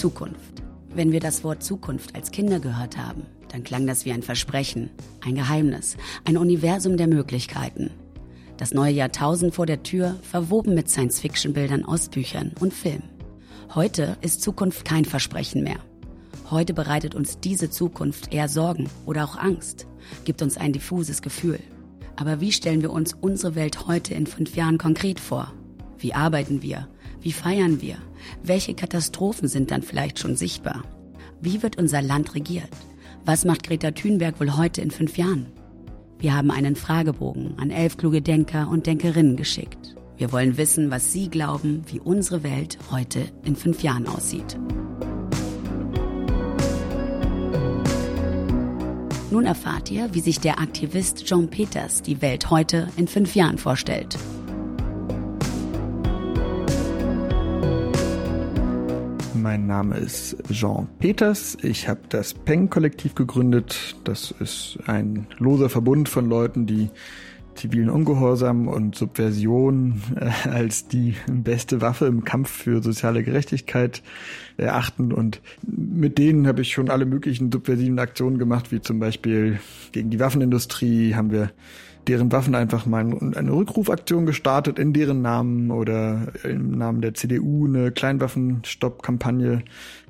Zukunft. Wenn wir das Wort Zukunft als Kinder gehört haben, dann klang das wie ein Versprechen, ein Geheimnis, ein Universum der Möglichkeiten. Das neue Jahrtausend vor der Tür, verwoben mit Science-Fiction-Bildern aus Büchern und Filmen. Heute ist Zukunft kein Versprechen mehr. Heute bereitet uns diese Zukunft eher Sorgen oder auch Angst, gibt uns ein diffuses Gefühl. Aber wie stellen wir uns unsere Welt heute in fünf Jahren konkret vor? Wie arbeiten wir? Wie feiern wir? Welche Katastrophen sind dann vielleicht schon sichtbar? Wie wird unser Land regiert? Was macht Greta Thunberg wohl heute in fünf Jahren? Wir haben einen Fragebogen an elf kluge Denker und Denkerinnen geschickt. Wir wollen wissen, was Sie glauben, wie unsere Welt heute in fünf Jahren aussieht. Nun erfahrt ihr, wie sich der Aktivist John Peters die Welt heute in fünf Jahren vorstellt. Mein Name ist Jean Peters. Ich habe das Peng-Kollektiv gegründet. Das ist ein loser Verbund von Leuten, die zivilen Ungehorsam und Subversion äh, als die beste Waffe im Kampf für soziale Gerechtigkeit erachten. Und mit denen habe ich schon alle möglichen subversiven Aktionen gemacht, wie zum Beispiel gegen die Waffenindustrie haben wir deren Waffen einfach mal eine Rückrufaktion gestartet in deren Namen oder im Namen der CDU eine Kleinwaffenstopp-Kampagne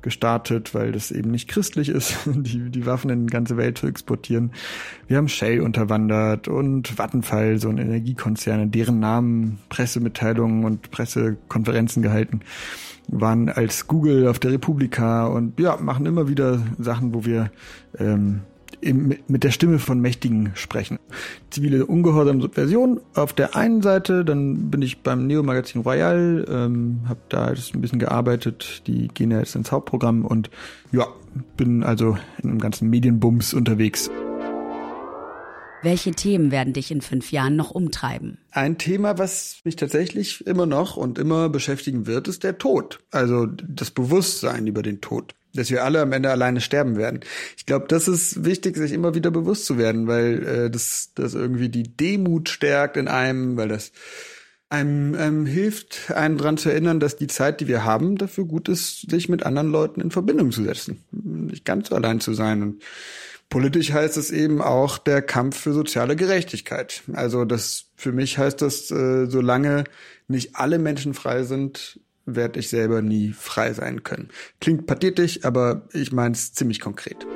gestartet, weil das eben nicht christlich ist, die, die Waffen in die ganze Welt zu exportieren. Wir haben Shell unterwandert und Vattenfall, so ein Energiekonzern, in deren Namen Pressemitteilungen und Pressekonferenzen gehalten waren als Google auf der Republika und ja, machen immer wieder Sachen, wo wir ähm, mit der Stimme von Mächtigen sprechen. Zivile Ungehorsam Subversion auf der einen Seite, dann bin ich beim Neo-Magazin Royal, ähm, habe da jetzt ein bisschen gearbeitet, die gehen ja jetzt ins Hauptprogramm und ja, bin also in einem ganzen Medienbums unterwegs. Welche Themen werden dich in fünf Jahren noch umtreiben? Ein Thema, was mich tatsächlich immer noch und immer beschäftigen wird, ist der Tod. Also das Bewusstsein über den Tod dass wir alle am Ende alleine sterben werden. Ich glaube, das ist wichtig, sich immer wieder bewusst zu werden, weil äh, das, das irgendwie die Demut stärkt in einem, weil das einem ähm, hilft, einen dran zu erinnern, dass die Zeit, die wir haben, dafür gut ist, sich mit anderen Leuten in Verbindung zu setzen, nicht ganz so allein zu sein. Und politisch heißt es eben auch der Kampf für soziale Gerechtigkeit. Also das für mich heißt das, äh, solange nicht alle Menschen frei sind, werde ich selber nie frei sein können. Klingt pathetisch, aber ich meine es ziemlich konkret.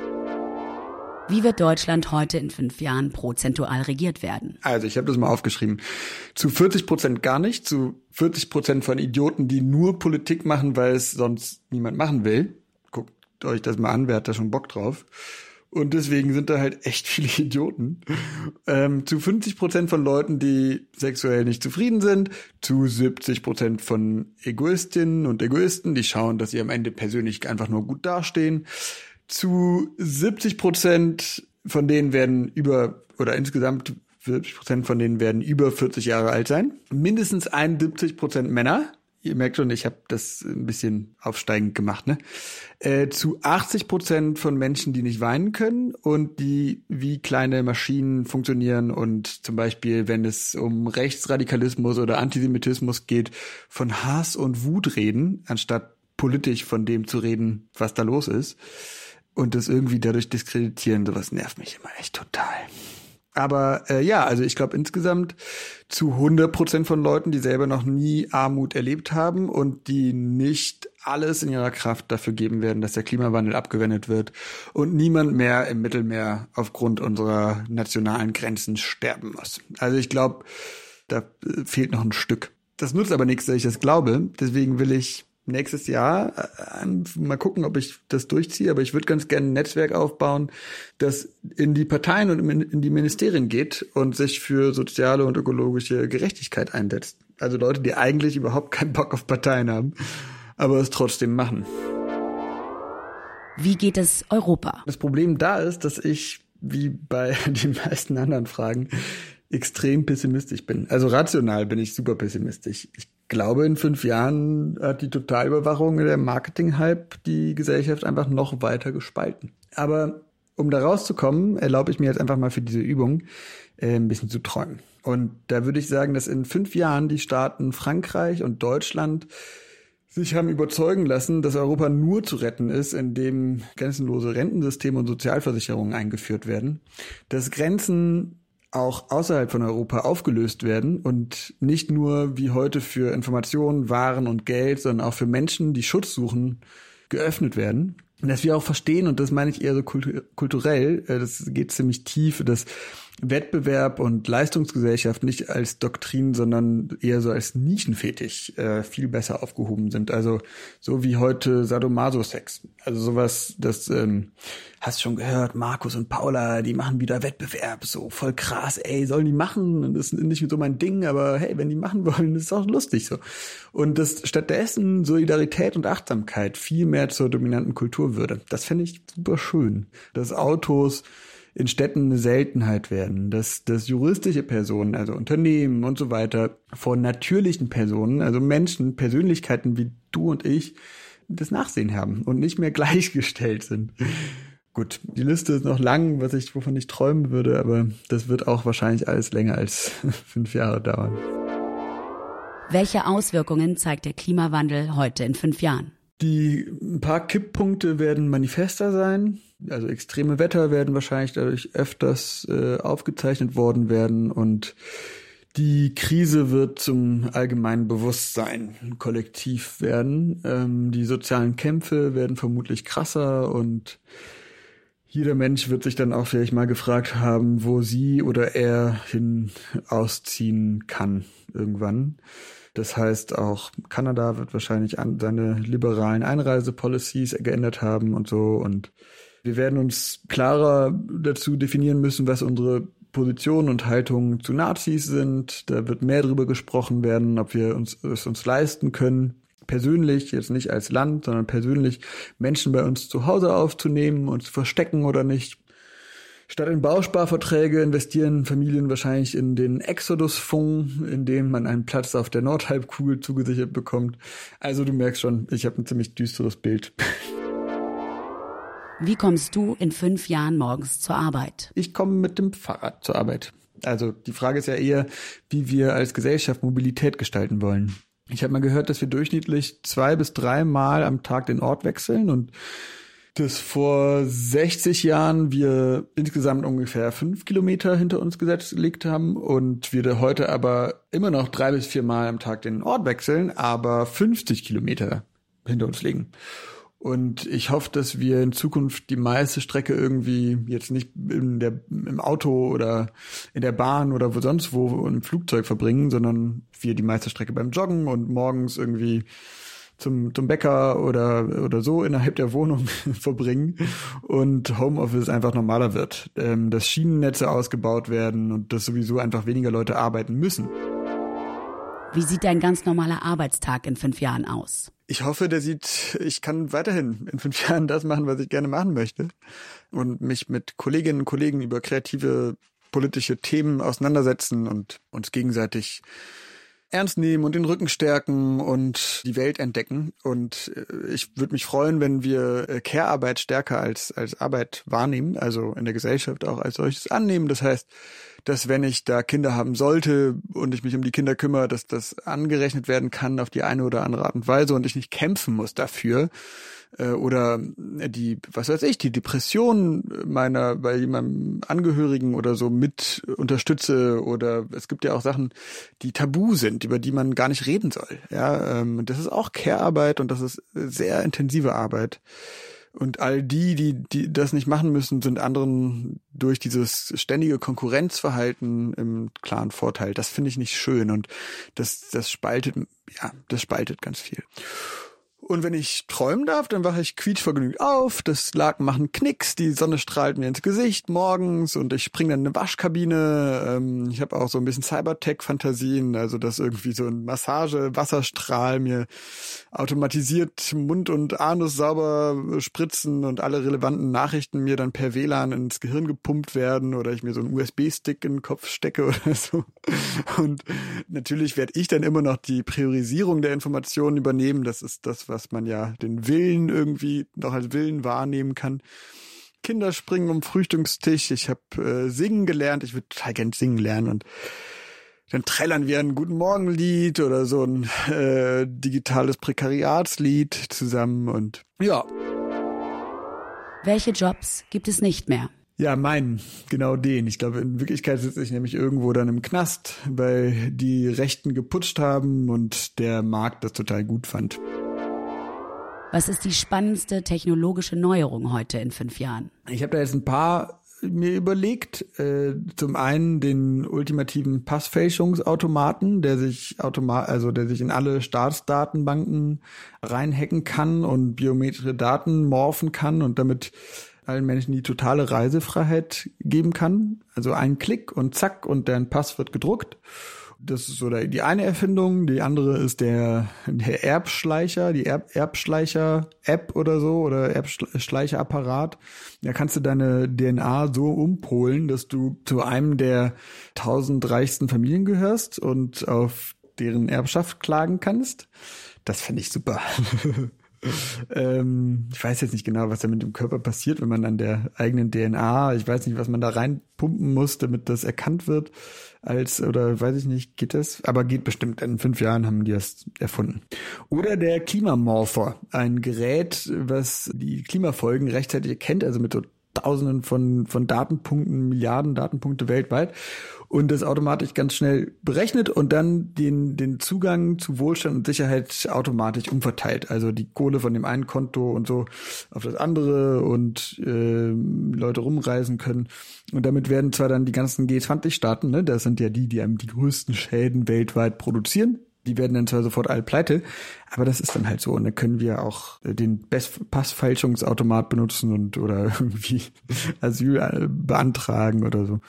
Wie wird Deutschland heute in fünf Jahren prozentual regiert werden? Also ich habe das mal aufgeschrieben. Zu 40 Prozent gar nicht, zu 40 Prozent von Idioten, die nur Politik machen, weil es sonst niemand machen will. Guckt euch das mal an, wer hat da schon Bock drauf? Und deswegen sind da halt echt viele Idioten. Ähm, zu 50 Prozent von Leuten, die sexuell nicht zufrieden sind, zu 70 Prozent von Egoistinnen und Egoisten, die schauen, dass sie am Ende persönlich einfach nur gut dastehen. Zu 70 Prozent von denen werden über, oder insgesamt 70 Prozent von denen werden über 40 Jahre alt sein. Mindestens 71 Prozent Männer ihr merkt schon, ich habe das ein bisschen aufsteigend gemacht, ne? Äh, zu 80 Prozent von Menschen, die nicht weinen können und die wie kleine Maschinen funktionieren und zum Beispiel, wenn es um Rechtsradikalismus oder Antisemitismus geht, von Hass und Wut reden, anstatt politisch von dem zu reden, was da los ist. Und das irgendwie dadurch diskreditieren, sowas nervt mich immer echt total. Aber äh, ja, also ich glaube insgesamt zu 100 Prozent von Leuten, die selber noch nie Armut erlebt haben und die nicht alles in ihrer Kraft dafür geben werden, dass der Klimawandel abgewendet wird und niemand mehr im Mittelmeer aufgrund unserer nationalen Grenzen sterben muss. Also ich glaube, da äh, fehlt noch ein Stück. Das nutzt aber nichts, dass ich das glaube. Deswegen will ich nächstes Jahr äh, mal gucken, ob ich das durchziehe, aber ich würde ganz gerne ein Netzwerk aufbauen, das in die Parteien und in die Ministerien geht und sich für soziale und ökologische Gerechtigkeit einsetzt. Also Leute, die eigentlich überhaupt keinen Bock auf Parteien haben, aber es trotzdem machen. Wie geht es Europa? Das Problem da ist, dass ich, wie bei den meisten anderen Fragen, extrem pessimistisch bin. Also rational bin ich super pessimistisch. Ich glaube, in fünf Jahren hat die Totalüberwachung der Marketing-Hype die Gesellschaft einfach noch weiter gespalten. Aber um da rauszukommen, erlaube ich mir jetzt einfach mal für diese Übung äh, ein bisschen zu träumen. Und da würde ich sagen, dass in fünf Jahren die Staaten Frankreich und Deutschland sich haben überzeugen lassen, dass Europa nur zu retten ist, indem grenzenlose Rentensysteme und Sozialversicherungen eingeführt werden, dass Grenzen auch außerhalb von Europa aufgelöst werden und nicht nur wie heute für Informationen, Waren und Geld, sondern auch für Menschen, die Schutz suchen, geöffnet werden. Und dass wir auch verstehen, und das meine ich eher so kulturell, äh, das geht ziemlich tief, dass Wettbewerb und Leistungsgesellschaft nicht als Doktrin, sondern eher so als Nischenfetisch äh, viel besser aufgehoben sind. Also so wie heute Sadomaso-Sex. Also sowas, das ähm, hast schon gehört, Markus und Paula, die machen wieder Wettbewerb, so voll krass, ey, sollen die machen? Das ist nicht so mein Ding, aber hey, wenn die machen wollen, ist auch lustig so. Und das stattdessen Solidarität und Achtsamkeit viel mehr zur dominanten Kultur würde. Das fände ich super schön. Dass Autos in Städten eine Seltenheit werden, dass, dass juristische Personen, also Unternehmen und so weiter, vor natürlichen Personen, also Menschen, Persönlichkeiten wie du und ich, das Nachsehen haben und nicht mehr gleichgestellt sind. Gut, die Liste ist noch lang, was ich, wovon ich träumen würde, aber das wird auch wahrscheinlich alles länger als fünf Jahre dauern. Welche Auswirkungen zeigt der Klimawandel heute in fünf Jahren? Die ein paar Kipppunkte werden manifester sein. Also extreme Wetter werden wahrscheinlich dadurch öfters äh, aufgezeichnet worden werden und die Krise wird zum allgemeinen Bewusstsein kollektiv werden. Ähm, die sozialen Kämpfe werden vermutlich krasser und jeder Mensch wird sich dann auch vielleicht mal gefragt haben, wo sie oder er hin ausziehen kann irgendwann. Das heißt, auch Kanada wird wahrscheinlich an seine liberalen Einreisepolicies geändert haben und so. Und wir werden uns klarer dazu definieren müssen, was unsere Positionen und Haltungen zu Nazis sind. Da wird mehr darüber gesprochen werden, ob wir uns es uns leisten können, persönlich, jetzt nicht als Land, sondern persönlich Menschen bei uns zu Hause aufzunehmen und zu verstecken oder nicht. Statt in Bausparverträge investieren Familien wahrscheinlich in den Exodus-Fonds, in dem man einen Platz auf der Nordhalbkugel zugesichert bekommt. Also du merkst schon, ich habe ein ziemlich düsteres Bild. Wie kommst du in fünf Jahren morgens zur Arbeit? Ich komme mit dem Fahrrad zur Arbeit. Also die Frage ist ja eher, wie wir als Gesellschaft Mobilität gestalten wollen. Ich habe mal gehört, dass wir durchschnittlich zwei bis drei Mal am Tag den Ort wechseln und dass vor 60 Jahren wir insgesamt ungefähr fünf Kilometer hinter uns gelegt haben und wir heute aber immer noch drei bis vier Mal am Tag den Ort wechseln, aber 50 Kilometer hinter uns liegen. Und ich hoffe, dass wir in Zukunft die meiste Strecke irgendwie jetzt nicht in der, im Auto oder in der Bahn oder wo sonst wo im Flugzeug verbringen, sondern wir die meiste Strecke beim Joggen und morgens irgendwie zum, zum Bäcker oder, oder so innerhalb der Wohnung verbringen und Homeoffice einfach normaler wird. Ähm, dass Schienennetze ausgebaut werden und dass sowieso einfach weniger Leute arbeiten müssen. Wie sieht dein ganz normaler Arbeitstag in fünf Jahren aus? Ich hoffe, der sieht, ich kann weiterhin in fünf Jahren das machen, was ich gerne machen möchte. Und mich mit Kolleginnen und Kollegen über kreative politische Themen auseinandersetzen und uns gegenseitig ernst nehmen und den Rücken stärken und die Welt entdecken. Und äh, ich würde mich freuen, wenn wir äh, Care-Arbeit stärker als, als Arbeit wahrnehmen, also in der Gesellschaft auch als solches annehmen. Das heißt, dass wenn ich da Kinder haben sollte und ich mich um die Kinder kümmere, dass das angerechnet werden kann auf die eine oder andere Art und Weise und ich nicht kämpfen muss dafür äh, oder die, was weiß ich, die Depression meiner bei jemandem Angehörigen oder so mit unterstütze oder es gibt ja auch Sachen, die tabu sind, über die man gar nicht reden soll. Ja, ähm, das ist auch Care-Arbeit und das ist sehr intensive Arbeit. Und all die, die, die das nicht machen müssen, sind anderen durch dieses ständige Konkurrenzverhalten im klaren Vorteil. Das finde ich nicht schön und das, das spaltet, ja, das spaltet ganz viel. Und wenn ich träumen darf, dann wache ich quietschvergnügt auf, das Laken machen Knicks, die Sonne strahlt mir ins Gesicht morgens und ich springe dann in eine Waschkabine. Ähm, ich habe auch so ein bisschen Cybertech-Fantasien, also dass irgendwie so ein Massage-Wasserstrahl mir automatisiert Mund und Anus sauber spritzen und alle relevanten Nachrichten mir dann per WLAN ins Gehirn gepumpt werden oder ich mir so einen USB-Stick in den Kopf stecke oder so. Und natürlich werde ich dann immer noch die Priorisierung der Informationen übernehmen. Das ist das, was was man ja den Willen irgendwie noch als Willen wahrnehmen kann. Kinder springen um Frühstückstisch. Ich habe äh, singen gelernt. Ich würde total gern singen lernen und dann trällern wir ein Guten Morgen Lied oder so ein äh, digitales Prekariatslied zusammen und ja. Welche Jobs gibt es nicht mehr? Ja, meinen, genau den. Ich glaube, in Wirklichkeit sitze ich nämlich irgendwo dann im Knast, weil die Rechten geputscht haben und der Markt das total gut fand. Was ist die spannendste technologische Neuerung heute in fünf Jahren? Ich habe da jetzt ein paar mir überlegt. Äh, zum einen den ultimativen Passfälschungsautomaten, der sich automat, also der sich in alle Staatsdatenbanken reinhacken kann und biometrische Daten morphen kann und damit allen Menschen die totale Reisefreiheit geben kann. Also ein Klick und zack und dein Pass wird gedruckt. Das ist so die eine Erfindung. Die andere ist der, der Erbschleicher, die Erb, Erbschleicher-App oder so oder Erbschleicherapparat. Da kannst du deine DNA so umpolen, dass du zu einem der tausend reichsten Familien gehörst und auf deren Erbschaft klagen kannst. Das fände ich super. ähm, ich weiß jetzt nicht genau, was da mit dem Körper passiert, wenn man an der eigenen DNA, ich weiß nicht, was man da reinpumpen muss, damit das erkannt wird als, oder weiß ich nicht, geht das? Aber geht bestimmt. In fünf Jahren haben die das erfunden. Oder der Klimamorpher, ein Gerät, was die Klimafolgen rechtzeitig erkennt, also mit so Tausenden von, von Datenpunkten, Milliarden Datenpunkte weltweit und das automatisch ganz schnell berechnet und dann den, den Zugang zu Wohlstand und Sicherheit automatisch umverteilt. Also die Kohle von dem einen Konto und so auf das andere und äh, Leute rumreisen können. Und damit werden zwar dann die ganzen G20-Staaten, ne, das sind ja die, die einem die größten Schäden weltweit produzieren, die werden dann zwar sofort alle pleite, aber das ist dann halt so. Und dann können wir auch äh, den Passfälschungsautomat benutzen und oder irgendwie Asyl äh, beantragen oder so.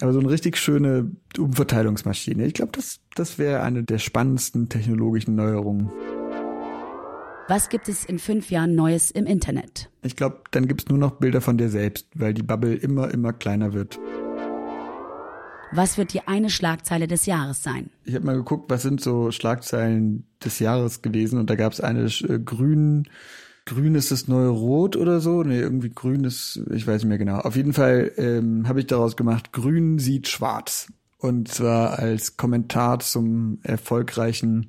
Aber so eine richtig schöne Umverteilungsmaschine. Ich glaube, das, das wäre eine der spannendsten technologischen Neuerungen. Was gibt es in fünf Jahren Neues im Internet? Ich glaube, dann gibt es nur noch Bilder von dir selbst, weil die Bubble immer, immer kleiner wird. Was wird die eine Schlagzeile des Jahres sein? Ich habe mal geguckt, was sind so Schlagzeilen des Jahres gewesen und da gab es eine äh, grün, grün ist das neue Rot oder so. Nee, irgendwie grün ist, ich weiß nicht mehr genau. Auf jeden Fall ähm, habe ich daraus gemacht, grün sieht schwarz. Und zwar als Kommentar zum erfolgreichen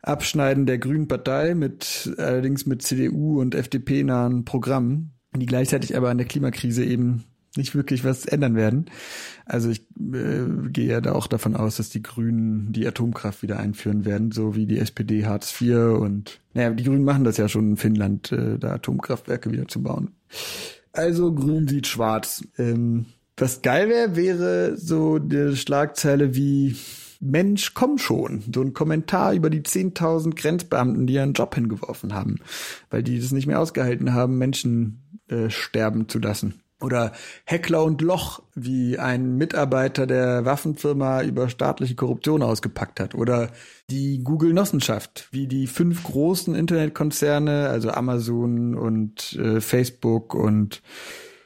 Abschneiden der Grünen Partei mit allerdings mit CDU und FDP nahen Programmen, die gleichzeitig aber an der Klimakrise eben nicht wirklich was ändern werden. Also ich äh, gehe ja da auch davon aus, dass die Grünen die Atomkraft wieder einführen werden, so wie die SPD Hartz IV und naja, die Grünen machen das ja schon in Finnland, äh, da Atomkraftwerke wieder zu bauen. Also Grün sieht schwarz. Ähm, was geil wäre, wäre so die Schlagzeile wie Mensch, komm schon. So ein Kommentar über die 10.000 Grenzbeamten, die ihren Job hingeworfen haben, weil die das nicht mehr ausgehalten haben, Menschen äh, sterben zu lassen. Oder Heckler und Loch, wie ein Mitarbeiter der Waffenfirma über staatliche Korruption ausgepackt hat. Oder die Google-Nossenschaft, wie die fünf großen Internetkonzerne, also Amazon und äh, Facebook und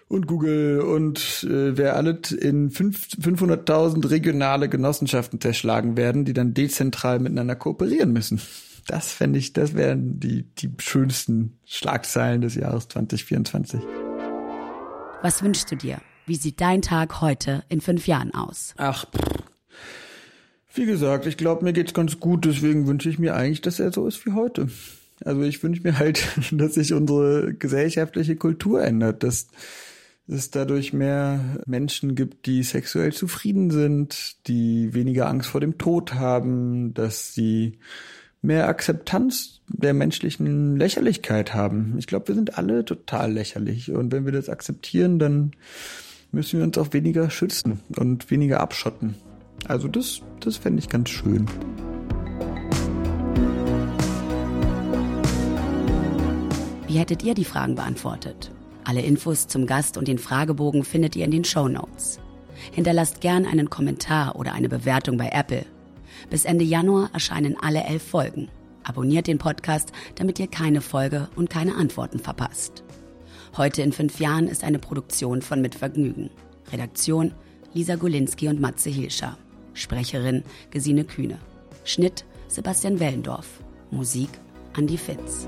und Google und äh, wer alles in 500.000 regionale Genossenschaften zerschlagen werden, die dann dezentral miteinander kooperieren müssen. Das fände ich, das wären die, die schönsten Schlagzeilen des Jahres 2024. Was wünschst du dir? Wie sieht dein Tag heute in fünf Jahren aus? Ach, pff. wie gesagt, ich glaube, mir geht's ganz gut, deswegen wünsche ich mir eigentlich, dass er so ist wie heute. Also ich wünsche mir halt, dass sich unsere gesellschaftliche Kultur ändert, dass es dadurch mehr Menschen gibt, die sexuell zufrieden sind, die weniger Angst vor dem Tod haben, dass sie mehr Akzeptanz der menschlichen Lächerlichkeit haben. Ich glaube, wir sind alle total lächerlich. Und wenn wir das akzeptieren, dann müssen wir uns auch weniger schützen und weniger abschotten. Also das, das fände ich ganz schön. Wie hättet ihr die Fragen beantwortet? Alle Infos zum Gast und den Fragebogen findet ihr in den Show Notes. Hinterlasst gern einen Kommentar oder eine Bewertung bei Apple bis Ende Januar erscheinen alle elf Folgen. Abonniert den Podcast, damit ihr keine Folge und keine Antworten verpasst. Heute in fünf Jahren ist eine Produktion von Mitvergnügen. Redaktion Lisa Golinski und Matze Hilscher. Sprecherin Gesine Kühne. Schnitt Sebastian Wellendorf. Musik Andy Fitz.